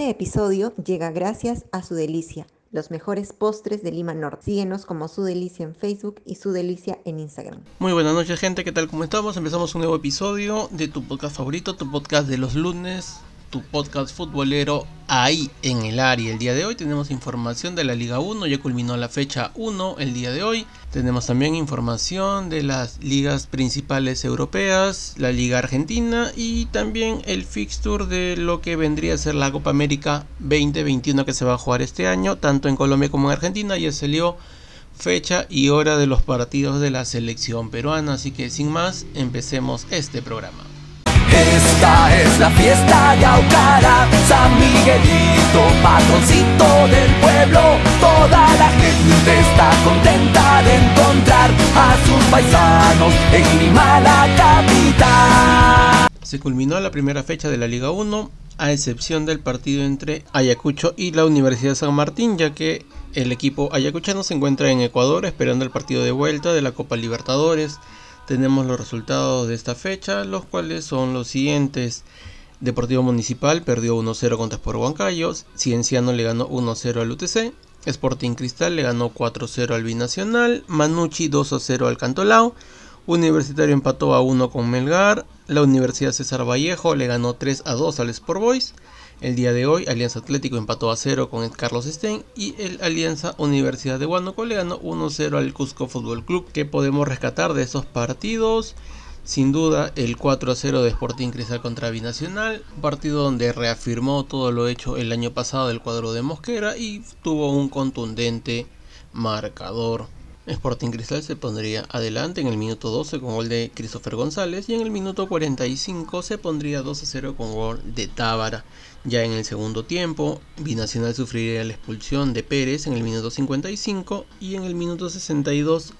Este episodio llega gracias a Su Delicia, los mejores postres de Lima Norte. Síguenos como Su Delicia en Facebook y Su Delicia en Instagram. Muy buenas noches gente, ¿qué tal? ¿Cómo estamos? Empezamos un nuevo episodio de tu podcast favorito, tu podcast de los lunes, tu podcast futbolero ahí en el área. El día de hoy tenemos información de la Liga 1, ya culminó la fecha 1 el día de hoy. Tenemos también información de las ligas principales europeas, la Liga Argentina y también el fixture de lo que vendría a ser la Copa América 2021 que se va a jugar este año, tanto en Colombia como en Argentina. Ya salió fecha y hora de los partidos de la selección peruana, así que sin más, empecemos este programa. Esta es la fiesta de Aucara, San Miguelito, patroncito del pueblo. Toda la gente está contenta de encontrar a sus paisanos en Lima, la capital. Se culminó la primera fecha de la Liga 1, a excepción del partido entre Ayacucho y la Universidad San Martín, ya que el equipo ayacuchano se encuentra en Ecuador esperando el partido de vuelta de la Copa Libertadores tenemos los resultados de esta fecha, los cuales son los siguientes. Deportivo Municipal perdió 1-0 contra Sport Huancayo, Cienciano le ganó 1-0 al UTC, Sporting Cristal le ganó 4-0 al Binacional, Manucci 2-0 al Cantolao, Universitario empató a 1 con Melgar, la Universidad César Vallejo le ganó 3-2 al Sport Boys, el día de hoy, Alianza Atlético empató a 0 con Carlos Stein y el Alianza Universidad de Huánuco le ganó 1-0 al Cusco Fútbol Club. ¿Qué podemos rescatar de esos partidos? Sin duda, el 4-0 de Sporting Cristal contra Binacional, un partido donde reafirmó todo lo hecho el año pasado del cuadro de Mosquera y tuvo un contundente marcador. Sporting Cristal se pondría adelante en el minuto 12 con gol de Christopher González y en el minuto 45 se pondría 2 0 con gol de Tábara. Ya en el segundo tiempo, Binacional sufriría la expulsión de Pérez en el minuto 55 y en el minuto 62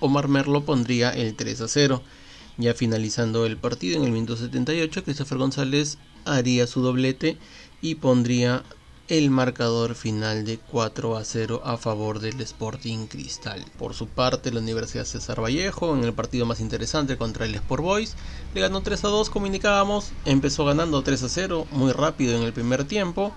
Omar Merlo pondría el 3 a 0. Ya finalizando el partido en el minuto 78, Christopher González haría su doblete y pondría el marcador final de 4 a 0 a favor del Sporting Cristal. Por su parte, la Universidad César Vallejo, en el partido más interesante contra el Sport Boys, le ganó 3 a 2, como indicábamos, empezó ganando 3 a 0 muy rápido en el primer tiempo.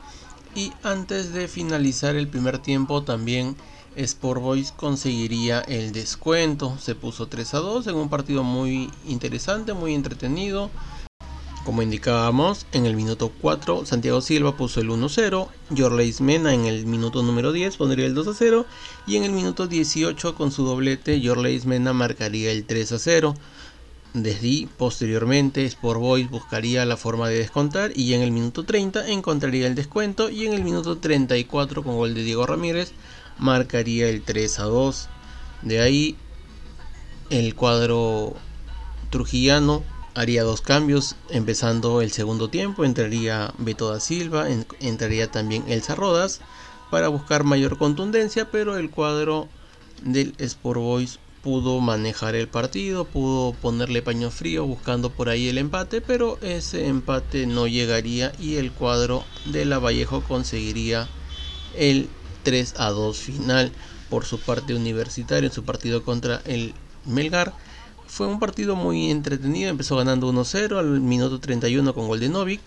Y antes de finalizar el primer tiempo también Sport Boys conseguiría el descuento, se puso 3 a 2 en un partido muy interesante, muy entretenido como indicábamos, en el minuto 4 Santiago Silva puso el 1-0, Jorleis Mena en el minuto número 10 pondría el 2-0 y en el minuto 18 con su doblete Jorleis Mena marcaría el 3-0. Desde posteriormente Sport Boys buscaría la forma de descontar y en el minuto 30 encontraría el descuento y en el minuto 34 con gol de Diego Ramírez marcaría el 3 2. De ahí el cuadro trujillano haría dos cambios, empezando el segundo tiempo, entraría Beto da Silva, entraría también Elsa Rodas para buscar mayor contundencia, pero el cuadro del Sport Boys pudo manejar el partido, pudo ponerle paño frío buscando por ahí el empate, pero ese empate no llegaría y el cuadro de la Vallejo conseguiría el 3 a 2 final. Por su parte universitaria en su partido contra el Melgar fue un partido muy entretenido, empezó ganando 1-0 al minuto 31 con gol de Novik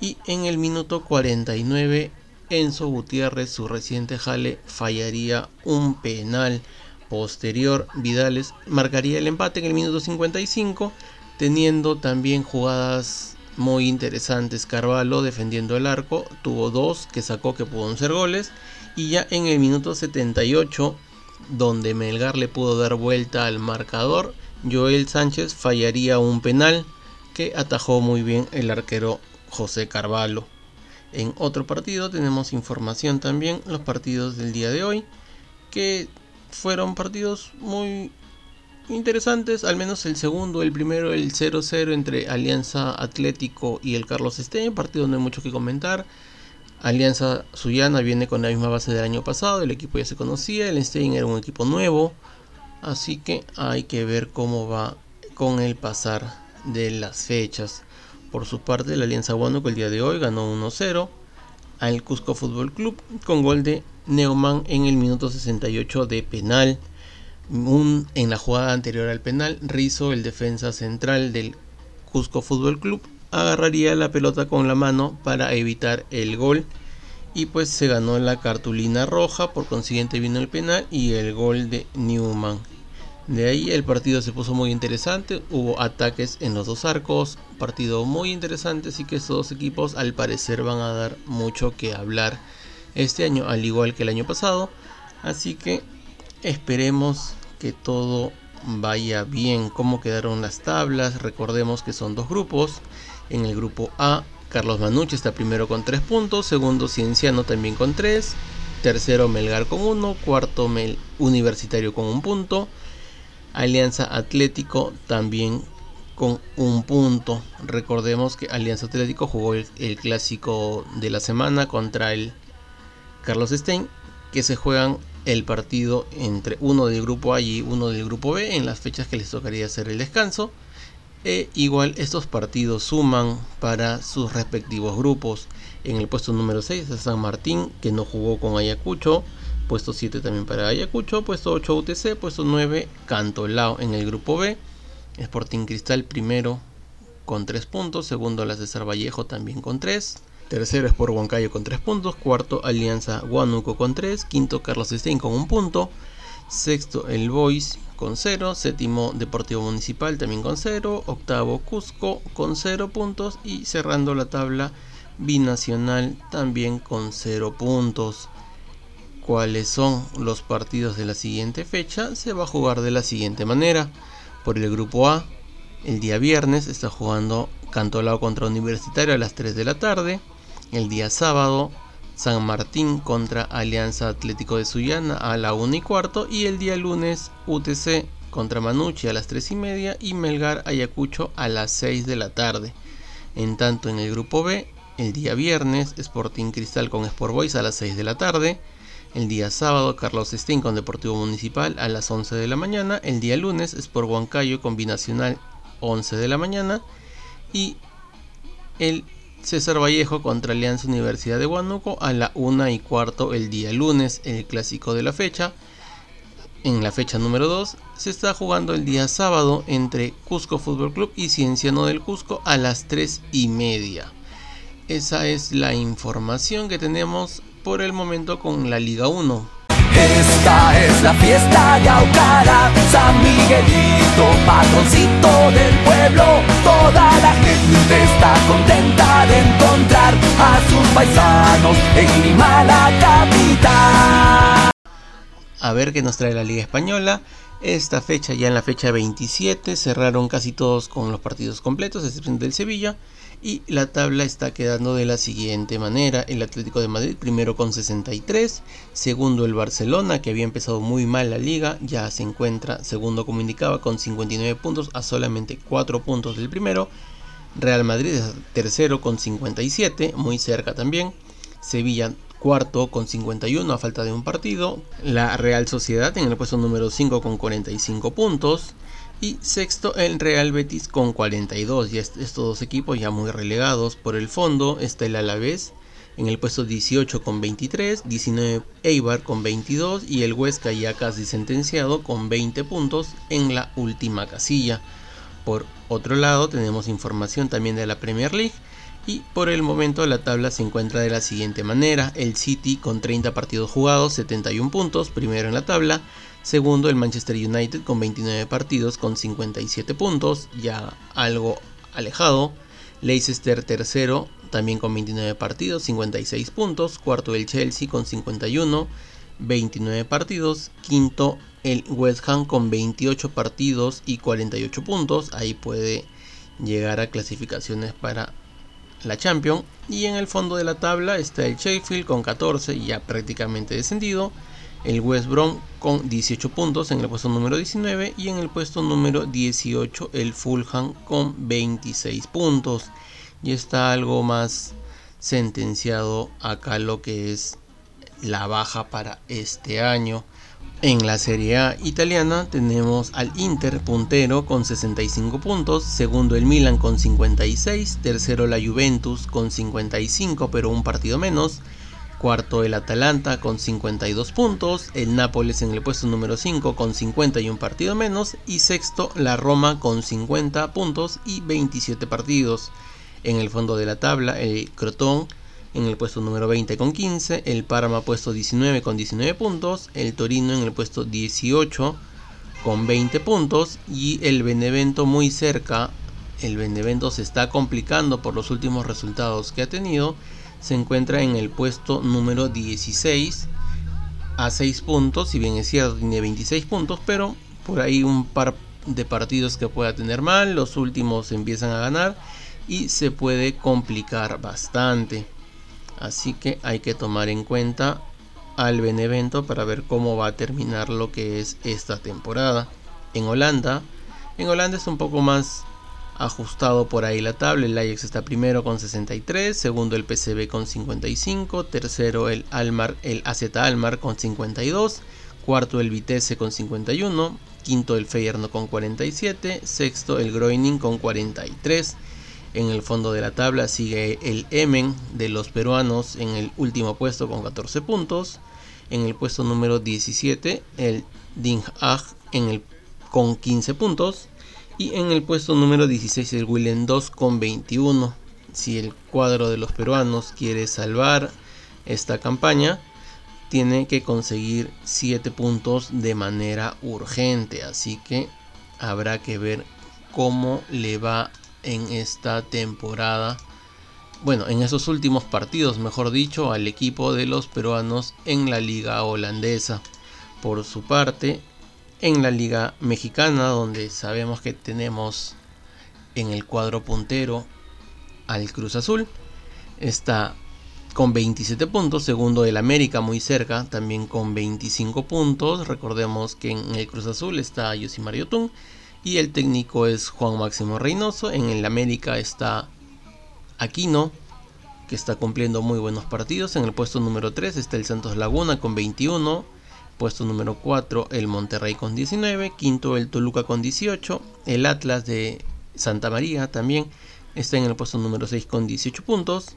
y en el minuto 49 Enzo Gutiérrez, su reciente jale, fallaría un penal. Posterior, Vidales marcaría el empate en el minuto 55, teniendo también jugadas muy interesantes. Carvalho defendiendo el arco, tuvo dos que sacó que pudo ser goles. Y ya en el minuto 78, donde Melgar le pudo dar vuelta al marcador, Joel Sánchez fallaría un penal que atajó muy bien el arquero José Carvalho. En otro partido tenemos información también, los partidos del día de hoy, que fueron partidos muy interesantes, al menos el segundo, el primero, el 0-0 entre Alianza Atlético y el Carlos Stein, partido no hay mucho que comentar. Alianza Suyana viene con la misma base del año pasado, el equipo ya se conocía, el Stein era un equipo nuevo, Así que hay que ver cómo va con el pasar de las fechas. Por su parte, la Alianza Huánuco el día de hoy ganó 1-0 al Cusco Fútbol Club con gol de Neumann en el minuto 68 de penal. en la jugada anterior al penal, Rizo, el defensa central del Cusco Fútbol Club, agarraría la pelota con la mano para evitar el gol y pues se ganó la cartulina roja, por consiguiente vino el penal y el gol de Newman. De ahí el partido se puso muy interesante, hubo ataques en los dos arcos, partido muy interesante, así que estos dos equipos al parecer van a dar mucho que hablar este año, al igual que el año pasado, así que esperemos que todo vaya bien. ¿Cómo quedaron las tablas? Recordemos que son dos grupos, en el grupo A Carlos Manucci está primero con 3 puntos, segundo Cienciano también con 3, tercero Melgar con 1, cuarto Mel Universitario con 1 punto, Alianza Atlético también con un punto. Recordemos que Alianza Atlético jugó el, clásico de la semana contra el Carlos Stein, que se juegan el partido entre uno del grupo A y uno del grupo B en las fechas que les tocaría hacer el descanso. E igual estos partidos suman para sus respectivos grupos. En el puesto número 6 está San Martín, que no jugó con Ayacucho. Puesto 7 también para Ayacucho. Puesto 8 UTC. Puesto 9 Cantolao. En el grupo B, Sporting Cristal primero con 3 puntos. Segundo la César Vallejo también con 3. Tercero es por Huancayo con 3 puntos. Cuarto Alianza Huánuco con 3. Quinto Carlos Stein con 1 punto. Sexto el Boys con 0, séptimo Deportivo Municipal también con 0, octavo Cusco con 0 puntos y cerrando la tabla Binacional también con 0 puntos. ¿Cuáles son los partidos de la siguiente fecha? Se va a jugar de la siguiente manera. Por el grupo A, el día viernes está jugando Cantolao contra Universitario a las 3 de la tarde. El día sábado, San Martín contra Alianza Atlético de Sullana a la 1 y cuarto y el día lunes UTC contra Manucci a las 3 y media y Melgar Ayacucho a las 6 de la tarde. En tanto en el grupo B, el día viernes Sporting Cristal con Sport Boys a las 6 de la tarde. El día sábado Carlos Stein con Deportivo Municipal a las 11 de la mañana. El día lunes Sport Huancayo con Binacional 11 de la mañana. Y el César Vallejo contra Alianza Universidad de Huánuco a la 1 y cuarto el día lunes, el clásico de la fecha. En la fecha número 2 se está jugando el día sábado entre Cusco Fútbol Club y Cienciano del Cusco a las 3 y media. Esa es la información que tenemos por el momento con la Liga 1. Esta es la fiesta Yaucara, San Miguelito, patroncito del pueblo. Toda la gente está contenta de encontrar a sus paisanos en Lima, la capital. A ver qué nos trae la Liga Española. Esta fecha, ya en la fecha 27, cerraron casi todos con los partidos completos, excepción del Sevilla. Y la tabla está quedando de la siguiente manera. El Atlético de Madrid primero con 63. Segundo el Barcelona que había empezado muy mal la liga. Ya se encuentra segundo como indicaba con 59 puntos a solamente 4 puntos del primero. Real Madrid es tercero con 57. Muy cerca también. Sevilla cuarto con 51 a falta de un partido. La Real Sociedad en el puesto número 5 con 45 puntos. Y sexto el Real Betis con 42. Y estos dos equipos ya muy relegados por el fondo. Está el Alavés en el puesto 18 con 23. 19 Eibar con 22. Y el Huesca ya casi sentenciado con 20 puntos en la última casilla. Por otro lado tenemos información también de la Premier League. Y por el momento la tabla se encuentra de la siguiente manera. El City con 30 partidos jugados, 71 puntos, primero en la tabla. Segundo, el Manchester United con 29 partidos con 57 puntos, ya algo alejado. Leicester tercero, también con 29 partidos, 56 puntos. Cuarto, el Chelsea con 51, 29 partidos. Quinto, el West Ham con 28 partidos y 48 puntos. Ahí puede llegar a clasificaciones para la Champions. Y en el fondo de la tabla está el Sheffield con 14, ya prácticamente descendido el West Brom con 18 puntos en el puesto número 19 y en el puesto número 18 el Fulham con 26 puntos. Y está algo más sentenciado acá lo que es la baja para este año. En la Serie A italiana tenemos al Inter puntero con 65 puntos, segundo el Milan con 56, tercero la Juventus con 55 pero un partido menos, Cuarto el Atalanta con 52 puntos, el Nápoles en el puesto número 5 con 51 partidos menos y sexto la Roma con 50 puntos y 27 partidos. En el fondo de la tabla el Crotón en el puesto número 20 con 15, el Parma puesto 19 con 19 puntos, el Torino en el puesto 18 con 20 puntos y el Benevento muy cerca. El Benevento se está complicando por los últimos resultados que ha tenido. Se encuentra en el puesto número 16 a 6 puntos, si bien es cierto tiene 26 puntos, pero por ahí un par de partidos que pueda tener mal, los últimos empiezan a ganar y se puede complicar bastante. Así que hay que tomar en cuenta al Benevento para ver cómo va a terminar lo que es esta temporada. En Holanda, en Holanda es un poco más ajustado por ahí la tabla. El Ajax está primero con 63, segundo el PCB con 55, tercero el Almar, el AZ Almar con 52, cuarto el Vitesse con 51, quinto el Feyenoord con 47, sexto el Groening con 43. En el fondo de la tabla sigue el Emen de los peruanos en el último puesto con 14 puntos. En el puesto número 17 el Ding en el, con 15 puntos. Y en el puesto número 16 el Willem 2 con 21. Si el cuadro de los peruanos quiere salvar esta campaña, tiene que conseguir 7 puntos de manera urgente. Así que habrá que ver cómo le va en esta temporada. Bueno, en esos últimos partidos, mejor dicho, al equipo de los peruanos en la liga holandesa. Por su parte, en la liga mexicana, donde sabemos que tenemos en el cuadro puntero al Cruz Azul, está con 27 puntos, segundo el América muy cerca, también con 25 puntos. Recordemos que en el Cruz Azul está Yosimar Yotun y el técnico es Juan Máximo Reynoso. En el América está Aquino, que está cumpliendo muy buenos partidos. En el puesto número 3 está el Santos Laguna con 21. Puesto número 4 el Monterrey con 19. Quinto el Toluca con 18. El Atlas de Santa María también está en el puesto número 6 con 18 puntos.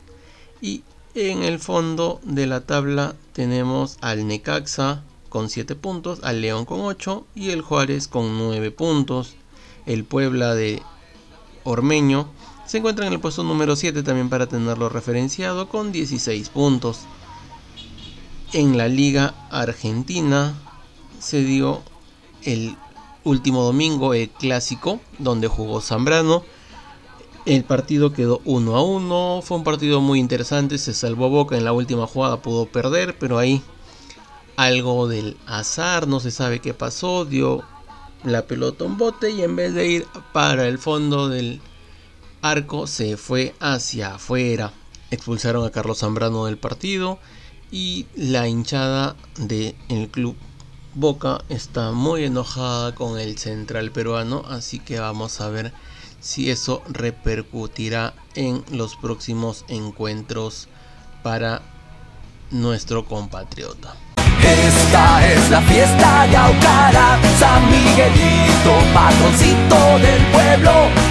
Y en el fondo de la tabla tenemos al Necaxa con 7 puntos, al León con 8 y el Juárez con 9 puntos. El Puebla de Ormeño se encuentra en el puesto número 7 también para tenerlo referenciado con 16 puntos. En la Liga Argentina se dio el último domingo el clásico donde jugó Zambrano. El partido quedó 1 a 1, fue un partido muy interesante, se salvó Boca en la última jugada, pudo perder, pero ahí algo del azar, no se sabe qué pasó, dio la pelota un bote y en vez de ir para el fondo del arco se fue hacia afuera. Expulsaron a Carlos Zambrano del partido y la hinchada del club Boca está muy enojada con el central peruano, así que vamos a ver si eso repercutirá en los próximos encuentros para nuestro compatriota. Esta es la fiesta Yaucara, San Miguelito, del pueblo.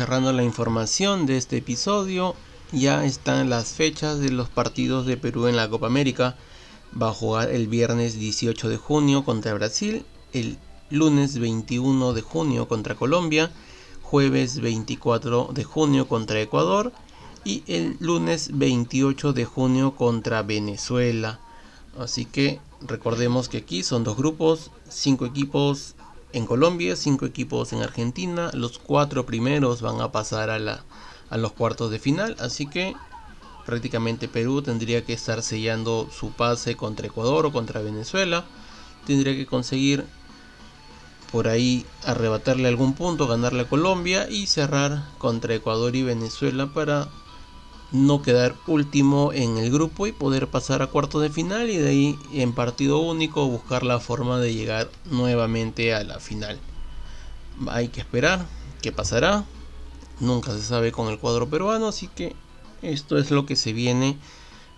Cerrando la información de este episodio, ya están las fechas de los partidos de Perú en la Copa América. Va a jugar el viernes 18 de junio contra Brasil, el lunes 21 de junio contra Colombia jueves 24 de junio contra Ecuador y el lunes 28 de junio contra Venezuela. Así que recordemos que aquí son dos grupos, cinco equipos en Colombia, cinco equipos en Argentina. Los cuatro primeros van a pasar a, la, a los cuartos de final. Así que prácticamente Perú tendría que estar sellando su pase contra Ecuador o contra Venezuela. Tendría que conseguir por ahí arrebatarle algún punto, ganarle a Colombia y cerrar contra Ecuador y Venezuela para no quedar último en el grupo y poder pasar a cuartos de final y de ahí en partido único buscar la forma de llegar nuevamente a la final. Hay que esperar qué pasará. Nunca se sabe con el cuadro peruano, así que esto es lo que se viene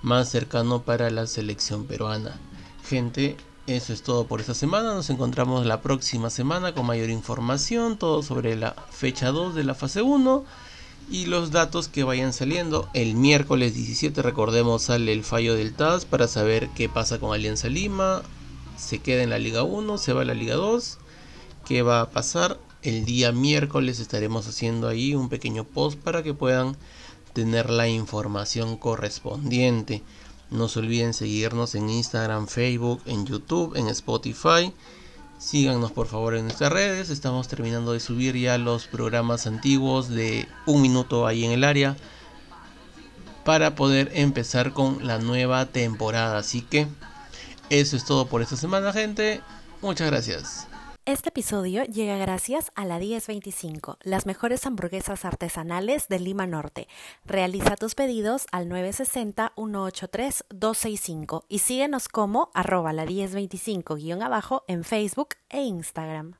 más cercano para la selección peruana. Gente, eso es todo por esta semana. Nos encontramos la próxima semana con mayor información, todo sobre la fecha 2 de la fase 1 y los datos que vayan saliendo. El miércoles 17, recordemos, sale el fallo del TAS para saber qué pasa con Alianza Lima. Se queda en la Liga 1, se va a la Liga 2. qué va a pasar. El día miércoles estaremos haciendo ahí un pequeño post para que puedan tener la información correspondiente. No se olviden seguirnos en Instagram, Facebook, en YouTube, en Spotify. Síganos por favor en nuestras redes. Estamos terminando de subir ya los programas antiguos de un minuto ahí en el área para poder empezar con la nueva temporada. Así que eso es todo por esta semana, gente. Muchas gracias. Este episodio llega gracias a la 1025, las mejores hamburguesas artesanales de Lima Norte. Realiza tus pedidos al 960-183-265 y síguenos como arroba la 1025 abajo en Facebook e Instagram.